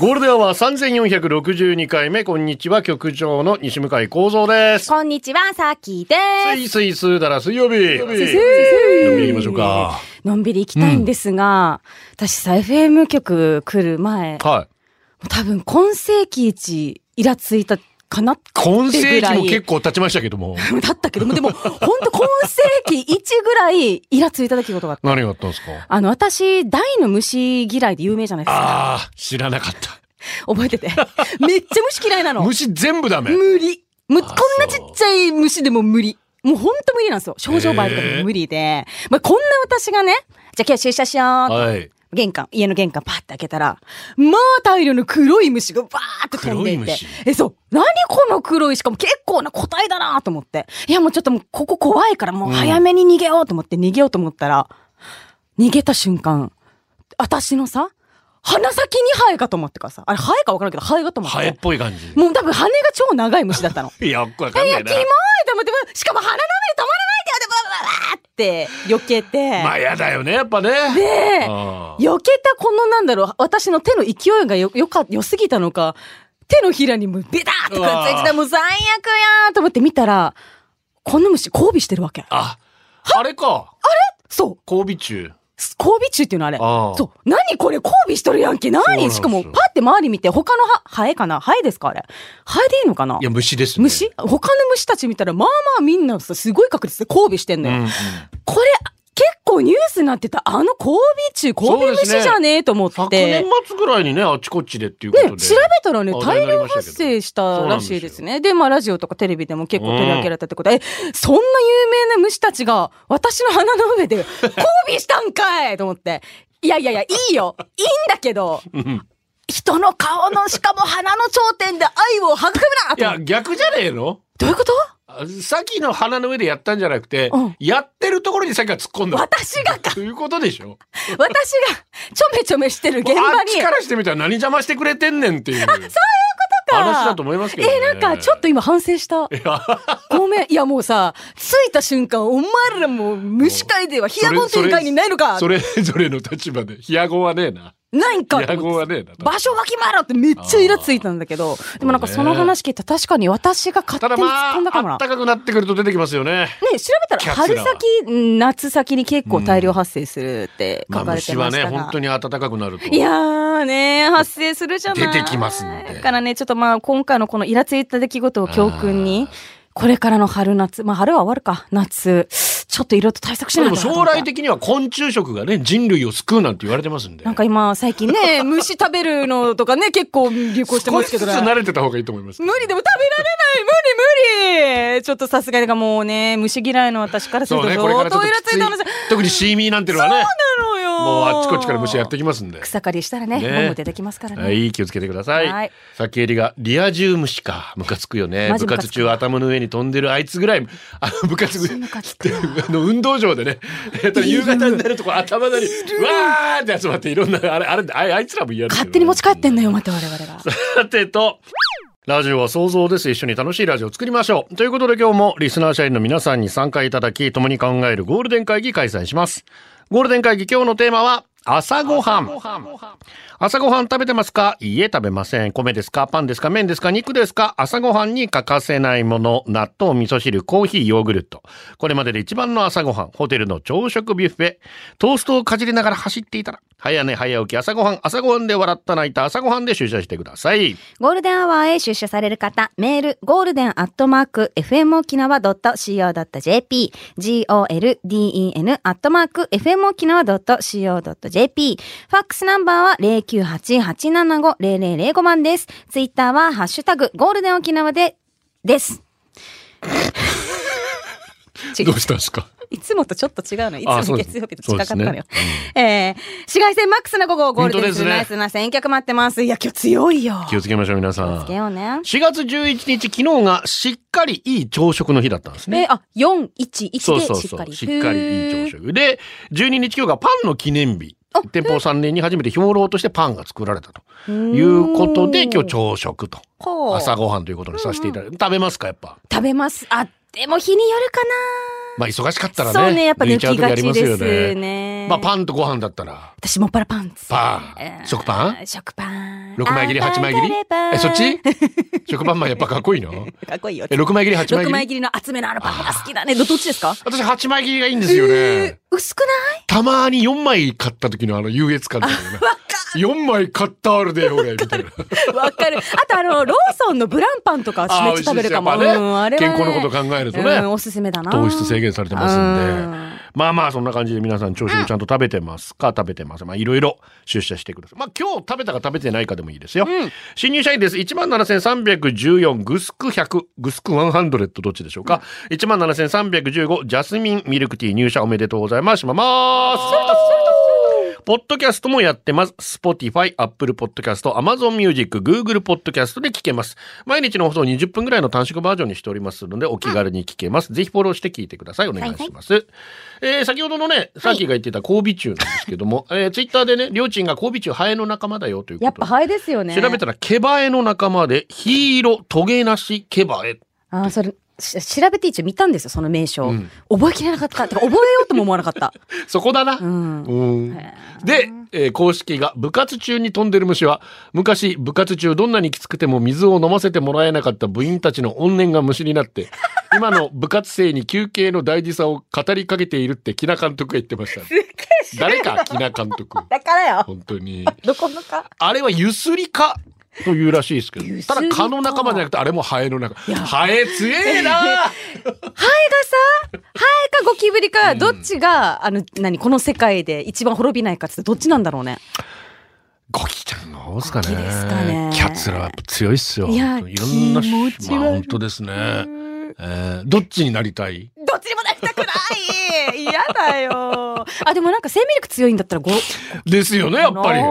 ゴールデンは三千四百六十二回目、こんにちは、局長の西向井光三です。こんにちは、さきです。スイスイスーだら水曜日。のんびり行きましょうか。のんびり行きたいんですが、私さ、FM 局来る前、はい。多分今世紀一イラついたかなって今世紀も結構経ちましたけども。だったけども、でも、本当今世紀一ぐらいイラついた出来事があって。何があったんですか？あの、私、大の虫嫌いで有名じゃないですか。ああ、知らなかった。覚えてて。めっちゃ虫嫌いなの。虫全部ダメ。無理。もうこあんなちっちゃい虫でも無理。もうほんと無理なんですよ。症状梅とかでも無理で。まあ、こんな私がね、じゃあ今日出社しようはい。玄関、家の玄関パッて開けたら、まあ大量の黒い虫がバーって飛んでいて。え、そう。何この黒い？しかも結構な個体だなと思って。いやもうちょっともうここ怖いからもう早めに逃げようと思って逃げようと思ったら、逃げた瞬間、私のさ、鼻先にハエかと思ってからさ、あれハエか分からんけどハエかと思って。ハエっぽい感じ。もう多分羽が超長い虫だったの。いや、よくわかんいや、ないなキモい。と思って、しかも鼻の上で止まらないでよ、で、ババババーって避けて。まあ、やだよね、やっぱね。で、避けたこのなんだろう、私の手の勢いがよ、よか、良すぎたのか、手のひらにもビターってくっついてた、もう最悪やーと思って見たら、この虫交尾してるわけ。あ、あれか。そう。交尾中。交尾中っていうのあれ。ああそう。何これ交尾しとるやんけ。何？しかも、パって周り見て、他のハハエかな？ハエですかあれ。ハエでいいのかな？いや、虫ですね。虫？他の虫たち見たら、まあまあみんなさすごい確率で交尾してんのよ。うんうん。これ、結構ニュースになってた、あの交尾虫、交尾虫じゃねえと思って。昨年末ぐらいにね、あちこちでっていうことで。ね、調べたらね、大量発生したらしいですね。で、まあ、ラジオとかテレビでも結構取り上げられたってことで、え、そんな有名な虫たちが、私の鼻の上で、交尾したんかいと思って。いやいやいや、いいよ。いいんだけど、人の顔の、しかも鼻の頂点で愛を育むないや、逆じゃねえの？どういうこと？あさっきの鼻の上でやったんじゃなくて、うんやってるところにさっきから突っ込んだ。私がかということでしょ？私が、ちょめちょめしてる現あ場に。っちからしてみたら何邪魔してくれてんねんっていう。そういうことか話だと思いますけどね。え、なんか、ちょっと今反省した。ごめん。いや、もうさ、着いた瞬間、お前らもう、虫界ではヒヤゴンという概念ないのかそれそれぞれの立場で、ヒヤゴンはねえな。ないんか。場所わきまえろってめっちゃイラついたんだけど、でもなんかその話聞いたら確かに私が勝た手に突っ込んだかもな。あったかくなってくると出てきますよね。ね、調べたら春先、うん夏先に結構大量発生するってまあ、書かれて虫はね、ましたが。本当に暖かくなると。いやーね、発生するじゃない。出てきますんでだからね、ちょっとまあ今回のこのイラついた出来事を教訓に、これからの春夏、まあ春は終わるか、夏、ちょっといろいろと対策しないと将来的には昆虫食がね、人類を救うなんて言われてますんで。なんか今最近ね、虫食べるのとかね、結構流行してますけどね。少しずつ慣れてた方がいいと思います。無理でも食べられない無理無理ちょっとさすがにもうね、虫嫌いの私からすると相当イラついた話。特にシーミーなんてのはね、なのよ。もうあっちこっちから虫やってきますんで。草刈りしたらね、ねゴム出てきますからね。はい、気をつけてください。はいさっきエリが、リア充虫か。ムカつくよね。部活中頭の上に飛んでるあいつぐらい、あの部活マジムカつくあ の運動場でね、夕方になるとこう頭のに、わーって集まっていろんな、あれ、あれ、ああいつらも嫌だ勝手に持ち帰ってんのよ、また我々が。さてと、ラジオは想像です。一緒に楽しいラジオを作りましょう。ということで今日もリスナー社員の皆さんに参加いただき、共に考えるゴールデン会議開催します。ゴールデン会議今日のテーマは、朝ごはん。朝ごはん。食べてますか？いいえ食べません。米ですか？パンですか？麺ですか？肉ですか？朝ごはんに欠かせないもの、納豆、味噌汁、コーヒー、ヨーグルト。これまでで一番の朝ごはん、ホテルの朝食ビュッフェ。トーストをかじりながら走っていたら、早寝早起き。朝ごはん、朝ごはんで笑った泣いた。朝ごはんで出社してください。ゴールデンアワーへ出社される方、メール、ゴールデンアットマーク、FM 沖縄 .co.jp、golden アットマーク、FM 沖縄 .co.jp、ファックスナンバーは098-875-0005番です。ツイッターは、ハッシュタグ、ゴールデン沖縄で、です。違 どうしたんですか？いつもとちょっと違うの。いつも月曜日と近かったのよ。そうですえー、紫外線マックスな午後、ゴールデンナイスな選曲待ってます。いや、今日強いよ。気をつけましょう、皆さんつ。けようね。4月11日、昨日がしっかりいい朝食の日だったんですね。えー、あ、4、1、1そうそうそう。でしっかり。しっかりいい朝食。食。で、12日今日がパンの記念日。天保3年に初めて兵糧としてパンが作られたということで、今日朝食と。朝ごはんということにさせていただいて。食べますか、やっぱ？食べます。あ、でも日によるかまあ忙しかったらな。ね。そうね、やっぱ抜きがちですよね。ね。まあパンとご飯だったら。私もっぱらパンツ。パンうん食パン？食パン。6枚切り、8枚切り？え、そっち？食パンマンやっぱかっこいいの？かっこいいよ。え、6枚切り、8枚6切り？枚切りの厚めのあのパンが好きだね。どどっちですか？私8枚切りがいいんですよえねー。薄くない？たまに4枚買った時のあの優越感だよね。4枚買ったあるで、俺、みたいな。わかる。あとあの、ローソンのブランパンとか私めっちゃ食べるかも。あー美味しいですうん、あれは、ね。健康のこと考えるとねうん、おすすめだな。糖質制限されてますんでうん。まあまあ、そんな感じで皆さん朝食ちゃんと食べてますか？食べてます。まあいろいろ出社してください。まあ今日食べたか食べてないかでもいいですよ。新入社員です。17,314グスク100、グスク100どっちでしょうか？17,315ジャスミンミルクティー入社おめでとうございます。しまます。ポッドキャストもやってます。Spotify、Apple Podcast、Amazon Music、Google Podcast で聞けます。毎日の放送20分ぐらいの短縮バージョンにしておりますので、お気軽に聞けます。ぜひフォローして聞いてください。お願いします。えー先ほどのね、さっきが言ってた交尾虫なんですけども、えー、ツイッターでね、りょうちんが交尾虫ハエの仲間だよということでやっぱハエですよね。調べたら、ケバエの仲間で、ヒイロトゲナシケバエ。あーそれ、し調べて一応見たんですよ、その名称。うん覚えきれなかった。てか覚えようとも思わなかった。そこだな。うん。うんで、えー公式が部活中に飛んでる虫は昔部活中どんなにきつくても水を飲ませてもらえなかった部員たちの怨念が虫になって 今の部活生に休憩の大事さを語りかけているって木名監督が言ってました、誰か木名監督だからよ。本当にどこのか。あれはゆすりかというらしいですけど。ただ蚊の仲間じゃなくてあれもハエの仲や。ハエ強えな。ハエがさ、ハエかゴキブリか、どっちが、あの、何、この世界で一番滅びないかってどっちなんだろうね。ゴキちゃんのですかね。かね。キャッツらは強いっすよ。いやいろんな気持ち悪い。まあ本当ですね、えーどっちになりたい？どっちにもなりたくない嫌だよ。あ、でもなんか生命力強いんだったらゴ、ですよねやっぱりり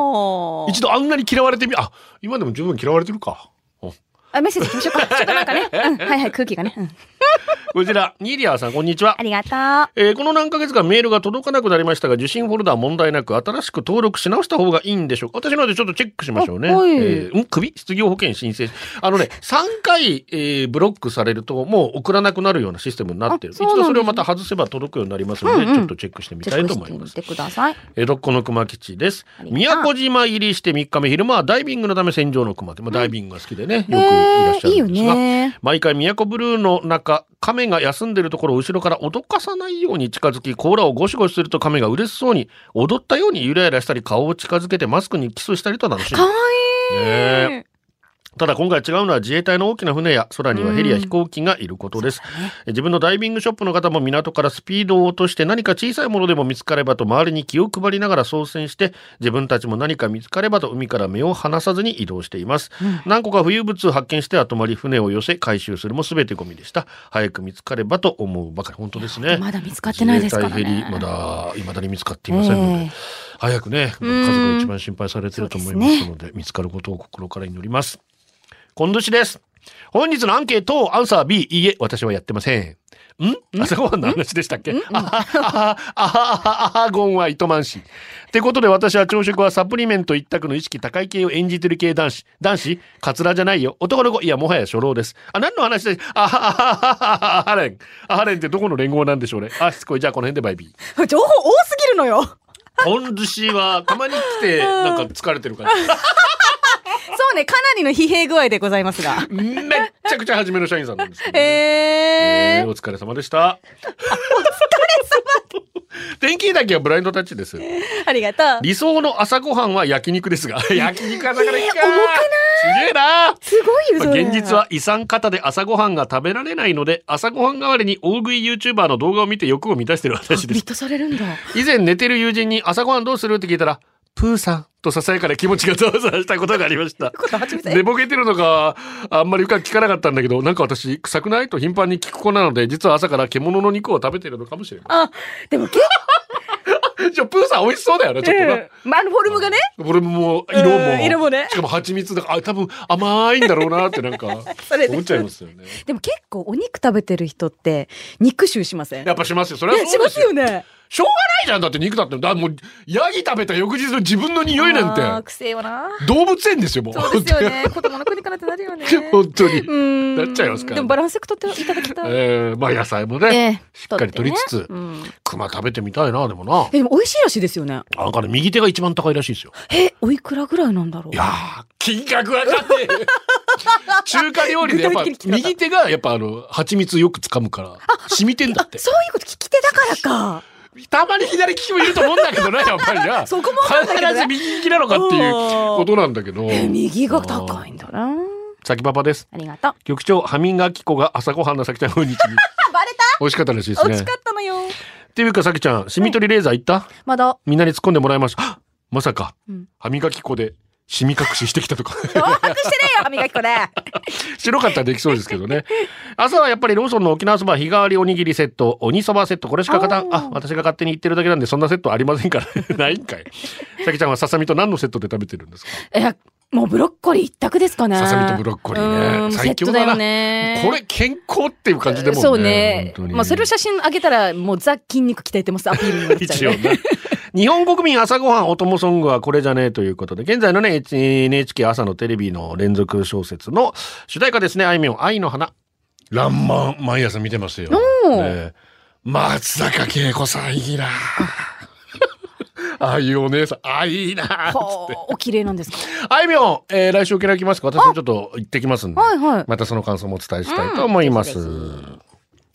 一度あんなに嫌われてみあ今でも十分嫌われてるかおあ、メッセージ行きましょうか。ちょっとなんかね。うん、はいはい、空気がね。うん こちらニーリアさんこんにちはありがとう。えーこの何ヶ月かメールが届かなくなりましたが受信フォルダー問題なく新しく登録し直した方がいいんでしょうか？私のでちょっとチェックしましょうね。あはいえーうん？首？失業保険申請あのね3回、えーブロックされるともう送らなくなるようなシステムになってる、一度それをまた外せば届くようになりますので、うんうんちょっとチェックしてみたいチェックと思います。してみてください。江戸っ子の熊吉です。宮古島入りして3日目昼間はダイビングのため戦場の熊で、まあ、ダイビングが好きでね、よくいらっしゃるんですが、ね。毎回宮古ブルーの中亀が休んでるところを後ろから脅かさないように近づき甲羅をゴシゴシすると亀が嬉しそうに踊ったようにゆらゆらしたり顔を近づけてマスクにキスしたりと楽しんでかわいい。ねただ今回違うのは自衛隊の大きな船や空にはヘリや飛行機がいることです、自分のダイビングショップの方も港からスピードを落として何か小さいものでも見つかればと周りに気を配りながら操船して自分たちも何か見つかればと海から目を離さずに移動しています、何個か浮遊物を発見して後回り船を寄せ回収するも全てゴミでした。早く見つかればと思うばかり。本当ですね。まだ見つかってないですからね。自衛隊ヘリまだ未だに見つかっていませんので、ええ早くね家族が一番心配されてると思いますので見つかることを心から祈ります今年です。本日のアンケートアンサー B いいえ私はやってません。ん？朝ごはんの話でしたっけ？あはああはあはゴンは糸満市ってことで私は朝食はサプリメント一択の意識高い系を演じてる系男子男子カツラじゃないよ男の子いやもはや初老ですあ何の話であははははハレンあハレンってどこの連合なんでしょうねあしつこいじゃあこの辺でバイビー情報多すぎるのよ。本寿司はたまに来てなんか疲れてる感じね、かなりの疲弊具合でございますが。めっちゃくちゃ初めの社員さんなんですけど、えねええーお疲れ様でした。お疲れ様。天気だけはブラインドタッチです。ありがとう。理想の朝ごはんは焼肉ですが、焼肉朝からいいか。えー重くない？すげえな。すごいよ、現実は。遺産方で朝ごはんが食べられないので朝ごはん代わりに大食い YouTuber の動画を見て欲を満たしてる私ですビットされるんだ。以前寝てる友人に朝ごはんどうする？って聞いたらプーさんとささやかな気持ちがざわざわしたことがありました。寝ぼけてるのか、あんまり深く聞かなかったんだけど、なんか私、臭くないと頻繁に聞く子なので、実は朝から獣の肉を食べてるのかもしれない。あ、でも結 じゃあ、プーさん美味しそうだよね、ちょっとな。構、まあ、フォルムがね、俺も色も、うん色もねしかも蜂蜜だから、あ、多分甘いんだろうなってなんか、思っちゃいますよね。でも結構お肉食べてる人って肉臭しません？やっぱしますよ。それはねしまそうです。よね。しょうがないじゃん。だって肉だって。だもう、ヤギ食べた翌日の自分の匂いなんて。くせえよな。動物園ですよ、もう。そうですよね。子供の国からってなるよね。本当に。うんなっちゃいますからでもバランスよくとっていただきたい。えー、まあ野菜もね、ええしっかり取りつつ、ねうん熊食べてみたいな、でもな。えでも美味しいらしいですよね。なんかね、右手が一番高いらしいですよ。え、おいくらぐらいなんだろう。いやー、金額わかんねえ。中華料理でやっぱ右手がやっぱあの蜂蜜よく掴むから染みてんだってそういうこと聞き手だからか。たまに左利きもいると思うんだけどね やっぱりな。そこもわかんないけどね。必ず右利きなのかっていうことなんだけど。え右が高いんだな。さきパパです。ありがとう。局長歯磨き粉が朝ごはんのさきちゃんの日に。バレた？美味しかったらしいですね。美味しかったのよ。っていうかさきちゃんシミ取りレーザー行った？まだ。みんなに突っ込んでもらいました。まさか、うん。歯磨き粉でシミ隠ししてきたとか 脅迫してねえよ、歯磨き粉で。白かったらできそうですけどね。朝はやっぱりローソンの沖縄そば日替わりおにぎりセット、鬼そばセット、これしか勝たん。あ私が勝手に言ってるだけなんで、そんなセットありませんから。ないんかい。さきちゃんはささみと何のセットで食べてるんですか？え、もうブロッコリー一択ですかね。ささみとブロッコリーねうん最強だよね。これ健康っていう感じでもんね。そうね本当。にまあ、それを写真上げたら、もうザ筋肉鍛えてます、アピールになっちゃうね。一応ね。日本国民朝ごはんお供ソングはこれじゃねえということで、現在のね、NHK 朝のテレビの連続小説の主題歌ですね、あいみょん、愛の花。らんまん、毎朝見てますよ。ね松坂慶子さんいいなああいうお姉さん、あ、いいなつって。ほうお綺麗なんですか？あいみょん、えー来週沖縄来ますか？私もちょっと行ってきますんで。はいはい。またその感想もお伝えしたいと思います。うん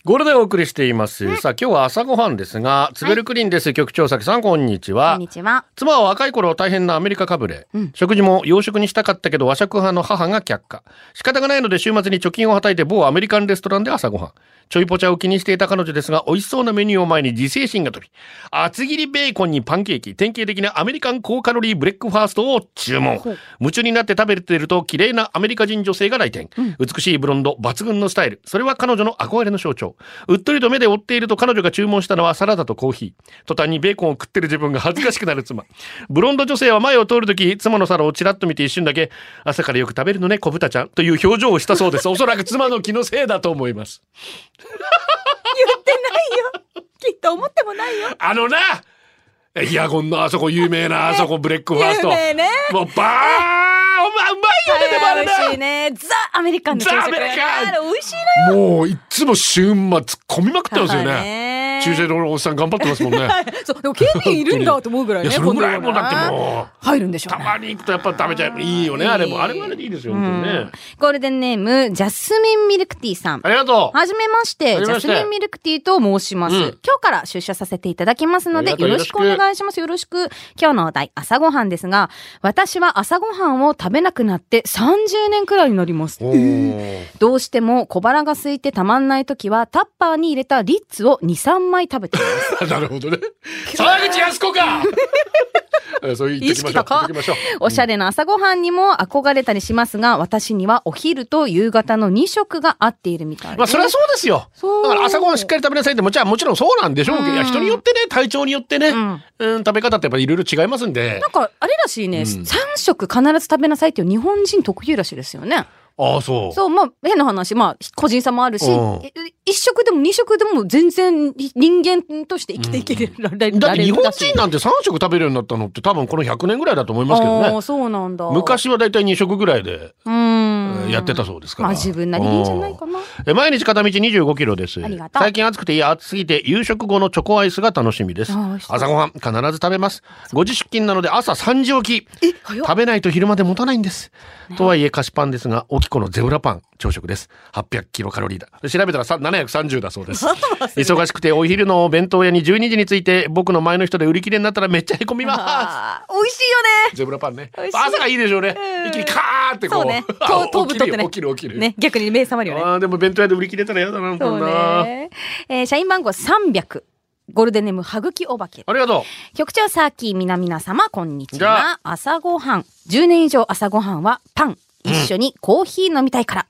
ゴールデンお送りしています。さあ今日は朝ごはんですが、つべるクリンです。局長崎さんこんにちは。こんにちは。妻は若い頃大変なアメリカかぶれ、うん。食事も洋食にしたかったけど和食派の母が却下。仕方がないので週末に貯金をはたいて某アメリカンレストランで朝ごはん。ちょいぽちゃを気にしていた彼女ですが美味しそうなメニューを前に自制心が飛び厚切りベーコンにパンケーキ典型的なアメリカン高カロリーブレックファーストを注文。夢中になって食べていると綺麗なアメリカ人女性が来店、美しいブロンド抜群のスタイル。それは彼女の憧れの象徴う。っとりと目で追っていると彼女が注文したのはサラダとコーヒー。途端にベーコンを食ってる自分が恥ずかしくなる妻。ブロンド女性は前を通るとき妻の皿をちらっと見て一瞬だけ朝からよく食べるのね小豚ちゃんという表情をしたそうです。おそらく妻の気のせいだと思います。言ってないよ。きっと思ってもないよ。あのなイヤゴンのあそこ有名な あそこブレックファーストね。もうバーンお前うまいよねでもあれ美味しいなね。ザ・アメリカンの朝食。ザアメリカンあれ美味しいのよ。もういっつも週末込みまくってますよねね駐車場のおっさん頑張ってますもんね そう、でもケニーいるんだと思うぐらいね。いやそれぐらいもうだってう。もう入るんでしょうね。たまに行くとやっぱ食べちゃういいよねあれもあれもあれでいいですよねゴールデンネーム、ジャスミンミルクティーさん。ありがとうはじめまして、ジャスミンミルクティーと申します。うん今日から出社させていただきますので、よろしくお願いします。よろしく。今日のお題、朝ごはんですが、私は朝ごはんを食べなくなって30年くらいになります。どうしても小腹が空いてたまんない時は、タッパーに入れたリッツを2、3枚食べています。なるほどね。沢口靖子か。え そう言ってきましょう。意識高。おしゃれな朝ごはんにも憧れたりしますが、私にはお昼と夕方の2食が合っているみたい。です。まあそれはそうですよ。だから朝ごはんしっかり食べなさいってもちろんもちろんそうなんでしょうけどいや人によってね体調によってね、うん。うん、食べ方ってやっぱいろいろ違いますんで。なんか、あれらしいね、うん。3食必ず食べなさいっていう日本人特有らしいですよね。ああそう。そう、まあ、変な話、まあ、個人差もあるし、一食でも二食でも全然人間として生きていける、られだって日本人なんて3食食べるようになったのって多分この100年ぐらいだと思いますけどね。ああ、そうなんだ。昔はだいたい2食ぐらいで。うーん。やってたそうですから。まあ、自分なりにいいんじゃないかな。え毎日片道25キロです。最近暑くていや暑すぎて夕食後のチョコアイスが楽しみです。朝ごはん必ず食べます。5時出勤なので朝3時起き。食べないと昼まで持たないんです、とはいえ菓子パンですがおきこのゼブラパン朝食です。800キロカロリーだ。調べたらさ730だそうです。忙しくてお昼の弁当屋に12時について僕の前の人で売り切れになったらめっちゃへこみます。美味しいよね。ゼブラパンね。朝がいいでしょうね。うん。一気にカーってこう。そうね。あ糖糖分取ってね。起きるよ起きるね、逆に目覚まるよね。あーでも弁当屋で売り切れたら嫌だなそうなね。えー社員番号300。ゴールデンネーム、はぐきおばけ。ありがと局長サーキー皆々様こんにちは。朝ごはん。10年以上朝ごはんはパン一緒にコーヒー飲みたいから。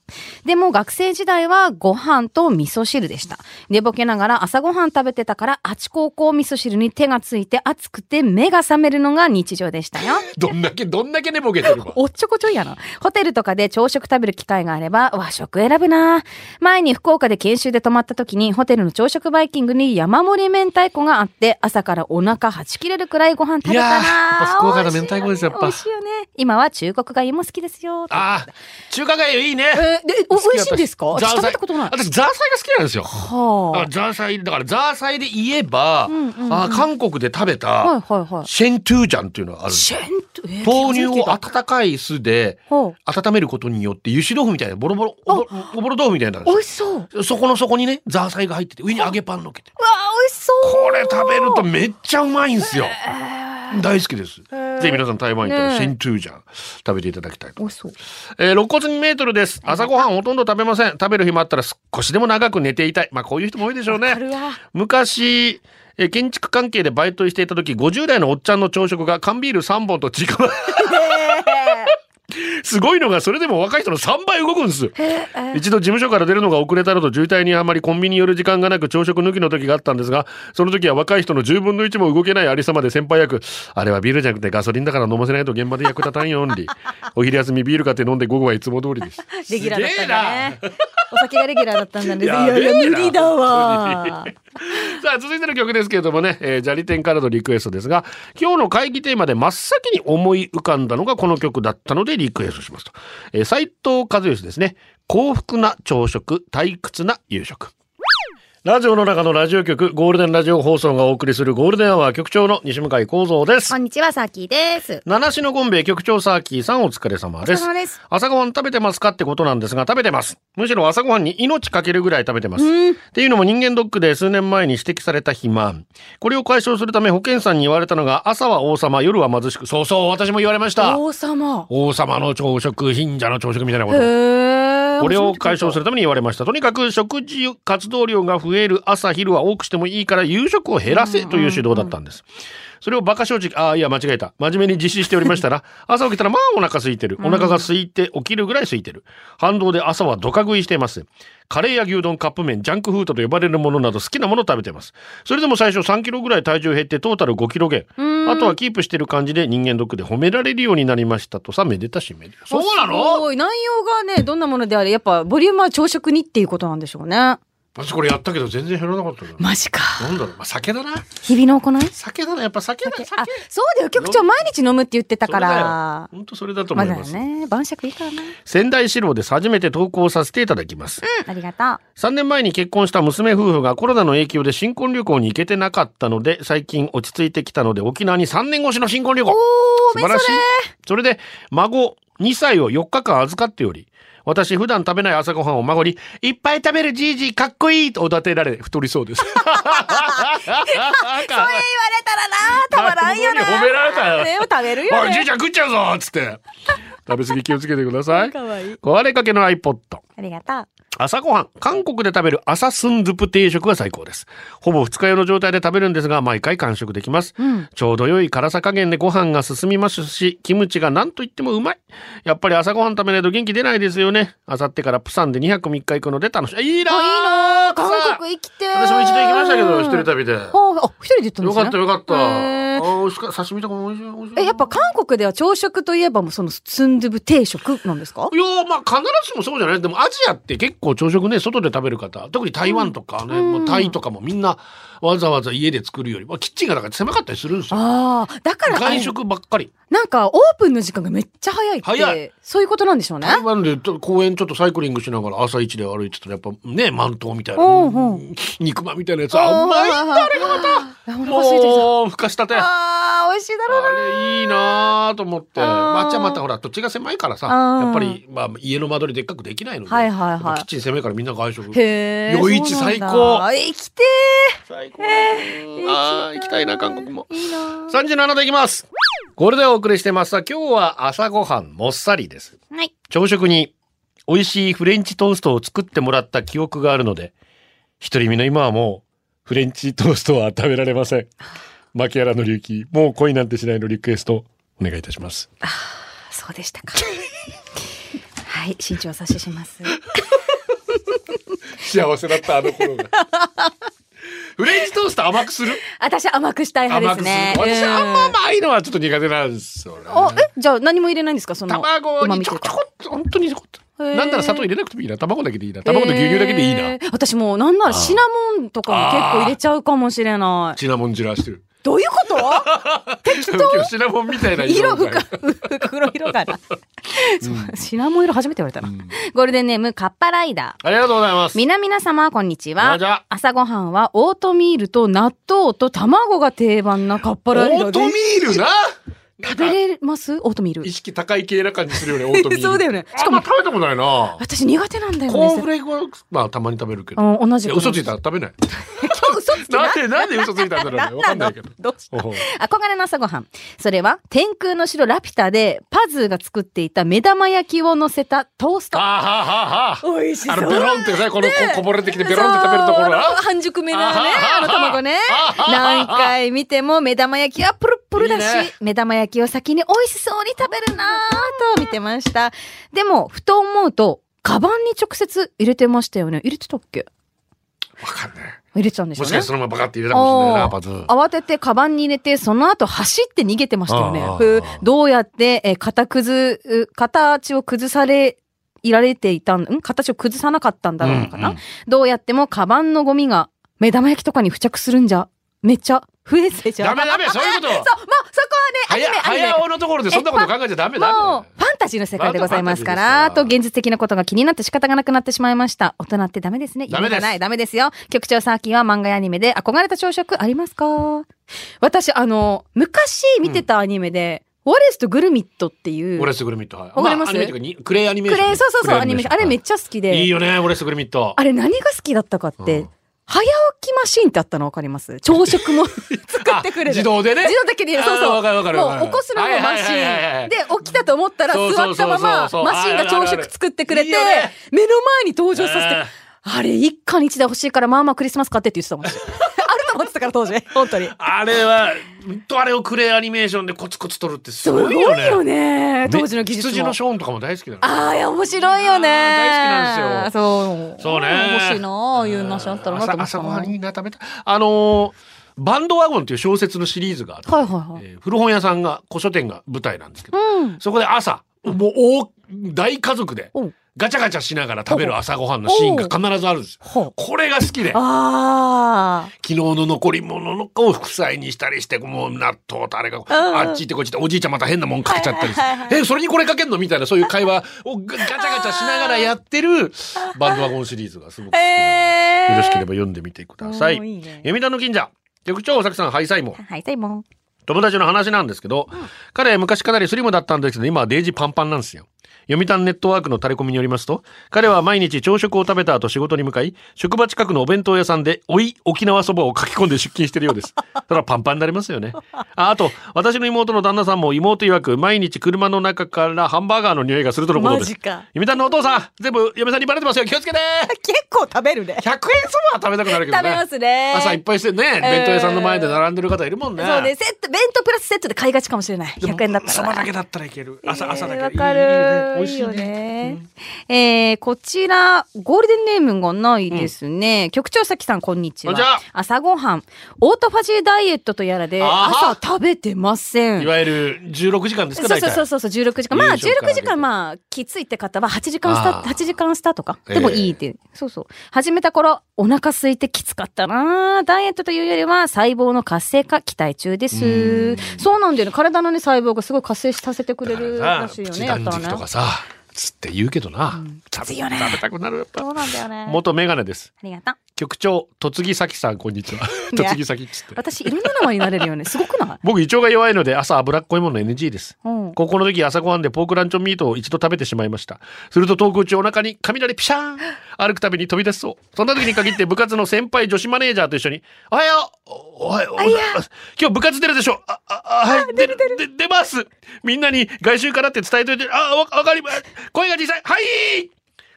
でも学生時代はご飯と味噌汁でした。寝ぼけながら朝ごはん食べてたから、あち高校味噌汁に手がついて熱くて目が覚めるのが日常でしたよ。う。どんだけ、どんだけ寝ぼけてるか。おっちょこちょいやな。ホテルとかで朝食食べる機会があれば和食選ぶな。前に福岡で研修で泊まった時にホテルの朝食バイキングに山盛り明太子があって朝からお腹はち切れるくらいご飯食べたな。いやっぱ福岡の明太子ですやっぱ美味しいよね。今は中国がゆも好きですよ。ああ、中華街いいね。えーで、お美味しいんですか？私食べたことない。私、ザーサイが好きなんですよ。はあザーサイ、だからザーサイで言えば、んうんうんあ韓国で食べた、あ。はいはいはい。シェントゥージャンっていうのがあるんですシよェンと、えー？豆乳を温かい酢でほ温めることによって油脂豆腐みたいなボロボロおぼろ豆腐みたいにな美で味しそう。そこの底にねザーサイが入ってて上に揚げパンのっけて美味しそう。これ食べるとめっちゃうまいんですよ大好きですぜひ皆さん台湾行ったらシェントゥージャン食べていただきたいと美味しそう。えー、肋骨2メートルです。朝ごはんほとんど食べません。食べる暇あったら少しでも長く寝ていたい。まあこういう人も多いでしょうね。昔、えー建築関係でバイトしていた時、50代のおっちゃんの朝食が缶ビール3本と違う。すごいのがそれでも若い人の3倍動くんです。一度事務所から出るのが遅れたのと渋滞にあまりコンビニ寄る時間がなく朝食抜きの時があったんですが、その時は若い人の10分の1も動けないありさまで先輩役、あれはビールじゃなくてガソリンだから飲ませないと現場で役立たんよんり。お昼休みビール買って飲んで午後はいつも通りです。レギュラーだったんだね。お酒がレギュラーだったんだね。いややいや、無理だわ。さあ、続いての曲ですけれどもね、えー、砂利店からのリクエストですが、今日の会議テーマで真っ先に思い浮かんだのがこの曲だったのでリクエストしますと。えー、斉藤和義ですね。幸福な朝食、退屈な夕食。ラジオの中のラジオ局、ゴールデンラジオ放送がお送りするゴールデンアワー局長の西向井幸三ですこ。んにちは、さーきーです。名無しのゴンベイ局長サーキーさんお疲れ様ですお疲れ様です。朝ごはん食べてますかってことなんですが食べてますむしろ朝ごはんに命かけるぐらい食べてますっていうのも人間ドックで数年前に指摘された肥満これを解消するため保健師さんに言われたのが朝は王様夜は貧しくそうそう私も言われました王様。王様の朝食貧者の朝食みたいなこと。これを解消するために言われました。とにかく食事活動量が増える朝昼は多くしてもいいから夕食を減らせという指導だったんです。それを馬鹿正直、ああ、いや、間違えた。真面目に実施しておりましたら、朝起きたらまあお腹空いてる。お腹が空いて起きるぐらい空いてる。反動で朝はドカ食いしています。カレーや牛丼、カップ麺、ジャンクフードと呼ばれるものなど好きなものを食べてます。それでも最初3キロぐらい体重減ってトータル5キロ減。あとはキープしてる感じで人間ドックで褒められるようになりましたとさ、めでたしめでた。そうなすのごい。内容がね、どんなものであれ、やっぱ、ボリュームは朝食にっていうことなんでしょうね。私これやったけど全然減らなかったよ。マジか。なんだろう、まあ、酒だな。日々の行い？酒だな、やっぱ酒だ。酒。あ、そうだよ。局長毎日飲むって言ってたから。本当それだと思まだいます。ね、晩酌いいからね。仙台四郎です。初めて投稿させていただきます。うん、ありがとう。3年前に結婚した娘夫婦がコロナの影響で新婚旅行に行けてなかったので、最近落ち着いてきたので沖縄に3年越しの新婚旅行。おー、素晴らしい。それで、孫2歳を4日間預かっており、私普段食べない朝ごはんを孫に、いっぱい食べるじいじかっこいいとおだてられ、太りそうです。それ言われたらな、たまらんよな。褒められたよね食べるよおい、じいね。ちゃん食っちゃうぞっつって。食べ過ぎ気をつけてください。かわいい。壊れかけの iPod。ありがとう。朝ごはん、韓国で食べる朝スンズプ定食が最高です。ほぼ二日酔いの状態で食べるんですが、毎回完食できます。ちょうど良い辛さ加減でご飯が進みますし、キムチが何と言ってもうまい。やっぱり朝ごはん食べないと元気出ないですよね。あさってからプサンで2泊3日行くので楽しい。いいなあ、いいな韓国生きてー私も一度行きましたけど、一人旅で。あ、あ、一人で行ったんですね。よかったよかった。美味しか刺身とかも美味しい美味しい。え、やっぱ韓国では朝食といえばもうそのスンドゥブ定食なんですか？いやまあ必ずしもそうじゃない。でもアジアって結構朝食ね外で食べる方特に台湾とかね、もうタイとかもみんなわざわざ家で作るより、まあ、キッチンがだから狭かったりするんですよああ、だから外食ばっかりなんかオープンの時間がめっちゃ早いって。早いそういうことなんでしょうね。台湾で公園ちょっとサイクリングしながら朝一で歩いてたらやっぱね満頭みたいな、うんうん肉まんみたいなやつあうまいんだあれがまた。もうふかしたてあああ、美味しいだろうな。れいいなぁと思ってまあっちはまたほら土地が狭いからさやっぱり、まあ、家の間取りでっかくできないので、はいはいはいキッチン狭いからみんな外食へえ。夜市最高生きて最高あー行きたいな韓国もー。いいなー。37でいきますこれでお送りしてます今日は朝ごはんもっさりですはい。朝食に美味しいフレンチトーストを作ってもらった記憶があるので独り身の今はもうフレンチトーストは食べられません。牧原の隆起、もう恋なんてしないのリクエスト、お願いいたします。そうでしたか。はい、慎重さしします。幸せだった、あの頃が。フレンチトースト甘くする？私甘くしたい派甘ですね。くする？私、うんあんま甘いのはちょっと苦手なんですよね。あ、え、じゃあ何も入れないんですか？その。卵にちょこちょこっと、本当にちょこっと。なんなら砂糖入れなくてもいいな。卵だけでいいな。卵と牛乳だけでいいな。えー私もうなんならシナモンとかも結構入れちゃうかもしれない。シナモンジュラしてる。どういうこと？今日シナモンみたいな色が深、黒色がな。そうシナモン色初めて言われたな。ゴールデンネームカッパライダー。ありがとうございます。みなみな様、こんにちこんにちはは。朝ごはんはオートミールと納豆と卵が定番なカッパライダーでオートミールな？食べれます？オートミール意。識高い系な感じするよね、オートミール。そうだよねししかかもも食べたことないな。私苦手なんだよね。コーンフレークは、まあたまに食べるけど。うん同じ嘘ついたら食べない。嘘つきなんで、なんで嘘ついたんだろうね。わかんないけど。どうした憧れの朝ごはん。それは、天空の城ラピュタで、パズーが作っていた目玉焼きを乗せたトースト。はあはあはあはあ。美味しあの、ベロンってさ、このここぼれてきてベロンって食べるところ。半熟目のね、あの卵ね。何回見ても目玉焼きはプルプルだし、いいね目玉焼きを先に美味しそうに食べるなぁと見てました。でも、ふと思うと、カバンに直接入れてましたよね。入れてたっけわかんない。入れてたんでしょうねもしかして。そのままバカって入れたかもしれないな、パズー。慌ててカバンに入れて、その後走って逃げてましたよねどうやって、えー、型崩、う形を崩され、いられていたん、ん？形を崩さなかったんだろうかな、うんうんどうやってもカバンのゴミが目玉焼きとかに付着するんじゃ、めっちゃ不衛生じゃん。ダメダメ、そういうこと。そう、まアニメ、アニメ早尾のところでそんなこと考えちゃダメだ。もう、ファンタジーの世界でございますから、と現実的なことが気になって仕方がなくなってしまいました。大人ってダメですね。ダメですない、ダメですよ。局長サーキーは漫画やアニメで憧れた朝食ありますか？私、あの、昔見てたアニメで、ウォレスとグルミットっていう、ウォレスグルミット。はいわかります？あアニメかにクレイアニメークションね。レイそうそうそう、アニメーション。あれめっちちゃ好きで。いいよね、ウォレスグルミット。あれ何が好きだったかって、うん早起きマシーンってあったの分かります？朝食も 作ってくれる。あ自動でね？自動的に、そうそう。もう起こすのもマシン。で、起きたと思ったら座ったまま、マシーンが朝食作ってくれて、目の前に登場させてあれ一家に一台欲しいから、まあまあクリスマス買ってって言ってたもん。思ってたから当時。本当に。あれは、あれをクレイアニメーションでコツコツ撮るってすすごいよね。よね。当時の技術も羊の。ショーンとかも大好きだね。ああ、いや、面白いよね。大好きなんですよそう。そうね。欲しいなああいう話あったらなと思ったな。朝朝ごはんいいな、食べたい。あのーバンドワゴンっていう小説のシリーズがあって、はいはいはい。えー古本屋さんが、古書店が舞台なんですけど、うん。そこで朝、もう大、大家族でガチャガチャしながら食べる朝ごはんのシーンが必ずあるんです。これが好きで、昨。日の残り物のを副菜にしたりして、もう納豆とあれが、あっち行ってこっち行って、おじいちゃんまた変なもんかけちゃったりしてはいはいはい、え、それにこれかけんのみたいな、そういう会話をガガチャガチャしながらやってるバンドワゴンシリーズがすごく好きなので。よろしければ読んでみてください。いいね読谷の銀座。局長、おさきさん、ハイサイも。はい、サイモン。友達の話なんですけど、彼は昔かなりスリムだったんですけど、今はデージパンパンなんですよ。読谷ネットワークのタレコミによりますと、彼は毎日朝食を食べた後仕事に向かい、職場近くのお弁当屋さんで、おい沖縄そばを書き込んで出勤してるようです。それはパンパンになりますよね。ああと、私の妹の旦那さんも妹曰く、毎日車の中からハンバーガーの匂いがするとのことです。読谷のお父さん、全部嫁さんにバレてますよ。気をつけて 結構食べるね。100円そばは食べたくなるけどね。食べますね。朝いっぱいしてね、弁当屋さんの前で並んでる方いるもんね。そうね、セット、弁当プラスセットで買いがちかもしれない。でも100円だったら。そばだけだったらいける。朝、朝だけえーわかいいねる。美味しいよね。ね。えー、こちら、ゴールデンネームがないですね。局長さきさん、こんにちは。朝ごはん、オートファジーダイエットとやらで、朝食べてませんい。わゆる16時間ですか、そう。そうそうそう、16時間。まあ、夕食から16時間、まあ、きついって方は8時間スタあー8時間スタートか。ええでもいいって。そうそう。始めた頃、お腹空いてきつかったなダイエットというよりは、細胞の活性化期待中です。そうなんだよね。体のね、細胞がすごい活性させてくれるらしいよね。やったらね。食とかさ、つって言うけどな。食べついよね食べたくなる。そうなんだよね。元メガネです。ありがとう。局長、とつぎさん、こんにちは。とつぎさきっつって。私、いろんな名前になれるよね。すごくない？僕、胃腸が弱いので朝脂っこいもの NG です。うん。高校の時朝ごはんでポークランチョンミートを一度食べてしまいました。すると遠く中お腹に雷ピシャーン歩くたびに飛び出しそう。そんな時に限って部活の先輩女子マネージャーと一緒に、おはようおはようございます今日部活出るでしょ？あ、あ、あはい、出る、で出ますみんなに外周からって伝えといて、あ、わわかります声が小さいはい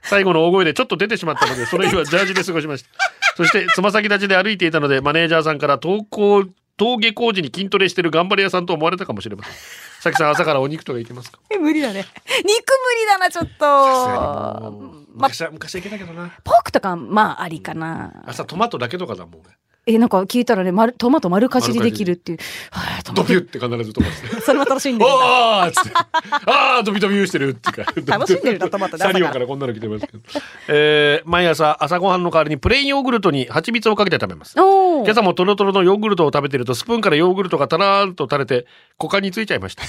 最後の大声でちょっと出てしまったので、その日はジャージで過ごしました。そして、つま先立ちで歩いていたので、マネージャーさんから登校、登下校時に筋トレしてる頑張り屋さんと思われたかもしれません。さきさん、朝からお肉とかいけますか？え無理だね。肉無理だな、ちょっと。ま、昔は、昔はいけたけどな。ポークとか、まあ、ありかな。朝トマトだけとかだもんね。え、なんか聞いたらね、丸トマト丸かじりできるっていう。はドビュって必ずトマトで。それも楽しんでる。ああドビドビしてるっていうか。楽しんでるなトマトサリオからこんなの来てますけど。えー、毎朝朝ごはんの代わりにプレーンヨーグルトに蜂蜜をかけて食べます。今朝もトロトロのヨーグルトを食べてるとスプーンからヨーグルトがたらーんと垂れて股間についちゃいました。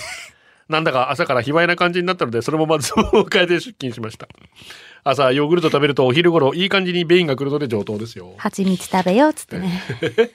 なんだか朝から卑猥な感じになったのでそのままズボンを変えて出勤しました。朝ヨーグルト食べるとお昼頃いい感じにベインが来るので上等ですよ。蜂蜜食べようっつってね。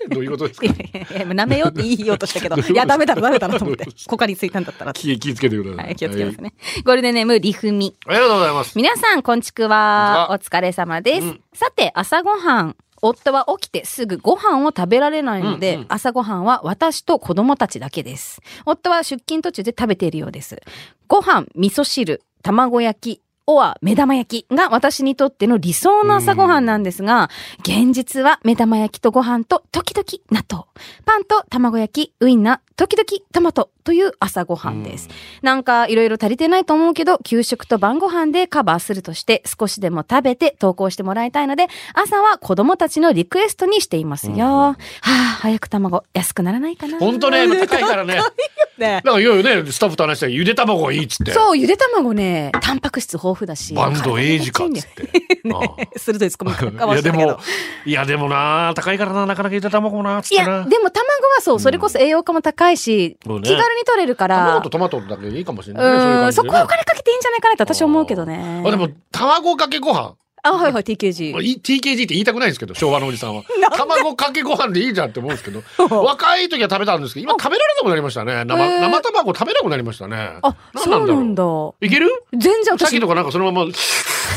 どういうことですか？舐めようって言いようとしたけど、いや、ダメだろ、ダメだろと思って。股間についたんだったら。気気をつけてください。はい、気をつけますね。ゴールデンネーム、リフミ。はい。ありがとうございます。皆さん、こんちくは。お疲れ様です。うんさて、朝ごはん。夫は起きてすぐご飯を食べられないので、うんうん朝ごはんは私と子供たちだけです。夫は出勤途中で食べているようです。ご飯、味噌汁、卵焼き、おは目玉焼きが私にとっての理想の朝ごはんなんですが、現実は目玉焼きとご飯と時々納豆、パンと卵焼き、ウインナー、時々トマトという朝ごはんです。なんかいろいろ足りてないと思うけど、給食と晩ご飯でカバーするとして少しでも食べて投稿してもらいたいので、朝は子供たちのリクエストにしていますよ。はあ、早く卵安くならないかな。本当ね、高いからね。ねなんかいよいよね、スタッフと話したらゆで卵がいいっつって。そう、ゆで卵ね、タンパク質豊富だし。バンドエイジかっつって。ね鋭いツッコミかいやでも。、いやでもな、高いからな、なかなかゆで卵もな、つっいや。でも卵はそう、それこそ栄養価も高いし、そうね気軽に取れるから卵と、トマトだけでいいかもしれないね。そうん、そこはお金かけていいんじゃないかなって私は思うけどね。あでも、卵かけご飯。あ、はいはい、TKG。い TKG って言いたくないんですけど、昭和のおじさんは。卵かけご飯でいいじゃんって思うんですけど、若い時は食べたんですけど、今食べられなくなりましたね。生生卵食べなくなりましたね。あ、何そうなんだ。いける？全然さっ私きとかなんかそのまま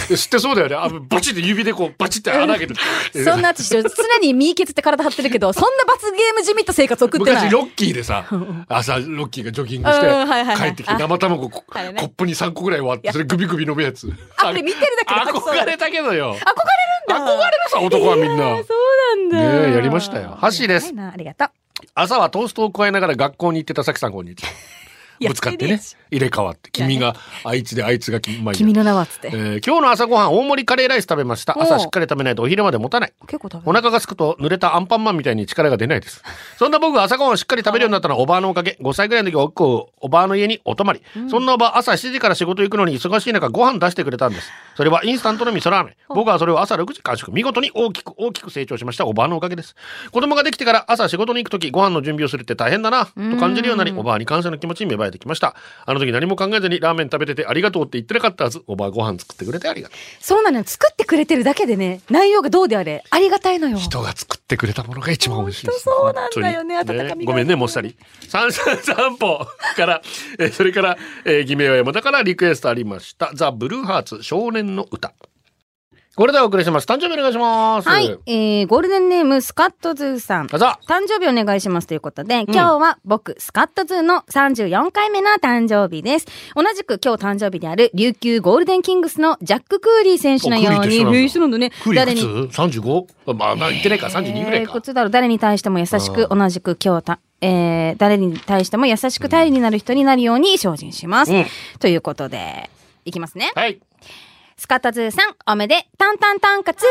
吸ってそうだよね。あバチって指でこうバチって穴開けて。そんな私、常に身削って体張ってるけど、そんな罰ゲームじみった生活送ってない。昔ロッキーでさ、朝ロッキーがジョギングして帰ってきて生卵コップに3個ぐらい割ってそれグビグビ飲むやつ。あれ見てるだけ憧れたけどよ。憧れるんだ。憧れるさ男はみんな。そうなんだ。ねえやりましたよ箸ですありがとう。朝はトーストを加えながら学校に行ってたさきさんこんにちは。やぶつかってね入れ替わって君があいつであいつがうまい君の名はっつって。えー今日の朝ごはん大盛りカレーライス食べましたお朝しっかり食べないとお昼まで持たない結構食べお腹が空くと濡れたアンパンマンみたいに力が出ないです。そんな僕が朝ごはんをしっかり食べるようになったのはおばあのおかげ。5歳ぐらいの時はおっこおばあの家にお泊まり。そんなおばあ朝7時から仕事行くのに忙しい中ご飯出してくれたんです。それはインスタントの味噌ラーメン。僕はそれを朝6時完食。見事に大きく大きく成長しましたおばあのおかげです。子供ができてから朝仕事に行く時ご飯の準備をするって大変だなと感じるようになりおばあに感謝の気持ちに芽生えてきました。あの時何も考えずにラーメン食べててありがとうって言ってなかったはず。おばあご飯作ってくれてありがとう。そうなのよ。作ってくれてるだけでね、内容がどうであれ、ありがたいのよ。人が作ってくれたものが一番美味しいそうなんだよね温かみがごめんね、もっさり。三三三歩から、えーそれから、えー、偽名は山田からリクエストありました。ザ・ブルーハーツ少年の歌。これでお送りします。誕生日お願いします。はい、えー、ゴールデンネームスカットズーさん。誕生日お願いしますということで、今日は僕、スカットズーの34回目の誕生日です。同じく今日誕生日である琉球ゴールデンキングスのジャック・クーリー選手のように、おクーリーって人なんだへーそうなんだね。クーリ誰に、ーいくつ ?35? まあ、まあ、言ってないか、32ぐらいかえーこ。っちだろう誰に対しても優しく、同じく今日た、えー、誰に対しても優しく頼りになる人になるように精進します。うんということで、いきますね。はい。スカットズーさん、おめで、タンタンタンカツ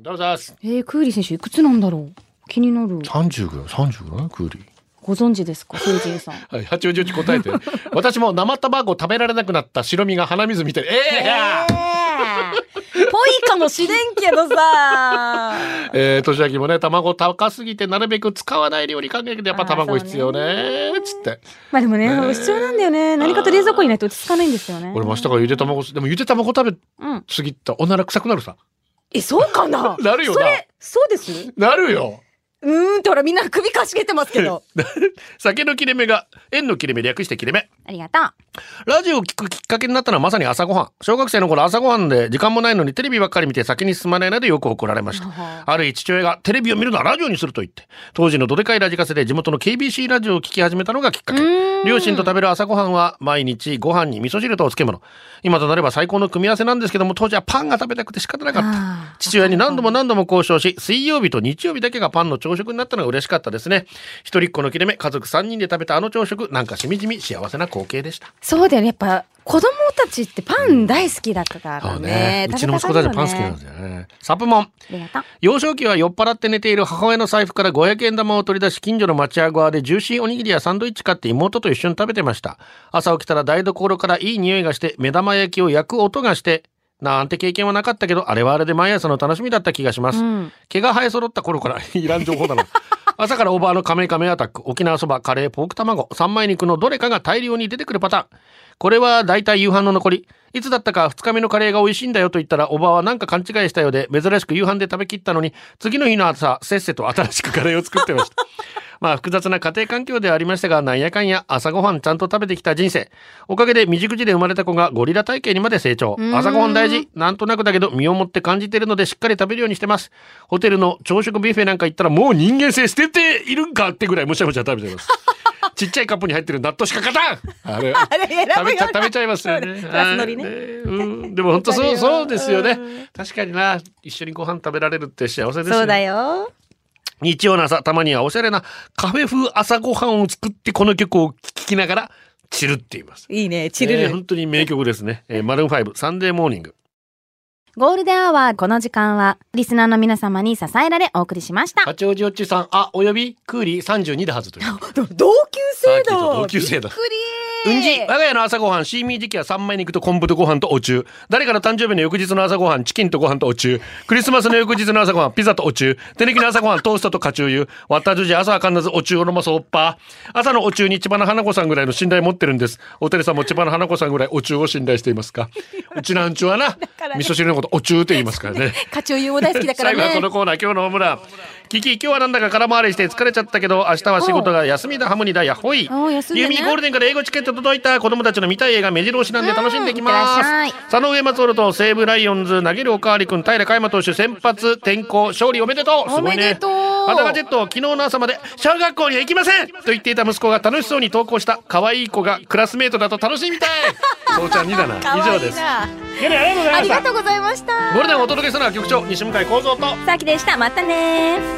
どうぞです。えー、クーリー選手いくつなんだろう？気になる。30ぐらい ?30 ぐらい？クーリー。ご存知ですか？成人さん。はい、八王子答えて。私も生卵食べられなくなった白身が鼻水みたい。ええやぽいかもしれんけどさ。えー、年明けもね、卵高すぎてなるべく使わない料理考えるけど、やっぱ卵必要ねつって。まあでもね、必要なんだよね。何かと冷蔵庫にないと落ち着かないんですよね。俺も明日からゆで卵す、でもゆで卵食べうん。すぎたおなら臭くなるさ。え、そうかな？なるよなそれ、そうです？なるよ。うーんってほらみんな首かしげてますけど。酒の切れ目が円の切れ目略して切れ目。ありがとう。ラジオを聞くきっかけになったのはまさに朝ごはん。小学生の頃朝ごはんで時間もないのにテレビばっかり見て先に進まないのでよく怒られました。ある日父親がテレビを見るのはラジオにすると言って、当時のどでかいラジカセで地元の KBC ラジオを聞き始めたのがきっかけ。両親と食べる朝ごはんは毎日ご飯に味噌汁とお漬物。今となれば最高の組み合わせなんですけども当時はパンが食べたくて仕方なかった。父親に何度も何度も交渉し、水曜日と日曜日だけがパンの朝食になったのが嬉しかったですね。一人っ子の切れ目、家族3人で食べたあの朝食、なんかしみじみ幸せな光景でした。そうだよね。やっぱ子供たちってパン大好きだからそうね。ね。うちの息子たちはパン好きなんですよね。サプモン。幼少期は酔っ払って寝ている母親の財布から500円玉を取り出し近所の町屋側でジューシーおにぎりやサンドイッチ買って妹と一緒に食べてました朝起きたら台所からいい匂いがして目玉焼きを焼く音がしてなんて経験はなかったけどあれはあれで毎朝の楽しみだった気がします、うん毛が生え揃った頃から いらん情報だな朝からおばあのカメカメアタック沖縄そばカレーポーク卵三枚肉のどれかが大量に出てくるパターン。これは大体夕飯の残り。いつだったか2日目のカレーが美味しいんだよと言ったらおばはなんか勘違いしたようで珍しく夕飯で食べきったのに次の日の朝せっせと新しくカレーを作ってました。まあ複雑な家庭環境ではありましたがなんやかんや朝ごはんちゃんと食べてきた人生。おかげで未熟児で生まれた子がゴリラ体型にまで成長。朝ごはん大事。なんとなくだけど身をもって感じてるのでしっかり食べるようにしてます。ホテルの朝食ビュッフェなんか行ったらもう人間性捨てているんかってぐらいむしゃむしゃ食べてます。ちっちゃいカップに入ってる納豆しか勝たん。あれ あれ食べちゃ食べちゃいますよね。ねはいうん、でも本当そうそうですよね。うん。確かにな。一緒にご飯食べられるって幸せですよ。そうだよ。日曜の朝たまにはおしゃれなカフェ風朝ごはんを作ってこの曲を聴きながらチルって言います。いいね。チルル。えー本当に名曲ですね。えー、 Maroon Five Sunday Morning。ゴールデンアワーこの時間はリスナーの皆様に支えられお送りしました。八王子おっちさん、あ、およびクーリー32ではずという。同級生だ。同級生だびっくり。うんじ、我が家の朝ごはん、シーミー時期は三枚肉と昆布とご飯とお中。誰かの誕生日の翌日の朝ごはん、チキンとご飯とお中。クリスマスの翌日の朝ごはん、ピザとお中。手抜きの朝ごはん、トーストとカチューユ。わったじ朝は必ずお中を飲ますおっぱ。朝のお中に千葉の花子さんぐらいの信頼持ってるんです。おてるさんも千葉の花子さんぐらいお中を信頼していますか？うちなんちゅはな、味噌汁のことお中って言いますからね。課長優も大好きだから最後はこね。のコーナー今日のホームランキキ今日はなんだか空回りして疲れちゃったけど明日は仕事が休みだ。ハムニだやっほいユーミーゴールデンから英語チケット届いた子供たちの見たい映画目白押しなんで楽しんでいきます。佐野上松原と西武ライオンズ投げるおかわりくん平海馬投手先発転向勝利おめでとう。すごいねおめでとう。ハタガジェット昨日の朝まで小学校には行きません。と言っていた息子が楽しそうに投稿した可愛い子がクラスメートだと楽しいみたい。そうちゃん2だな。以上です。ありがとうございました。ゴールデンをお届けするのは局長西向井幸三と。さきでした。またね。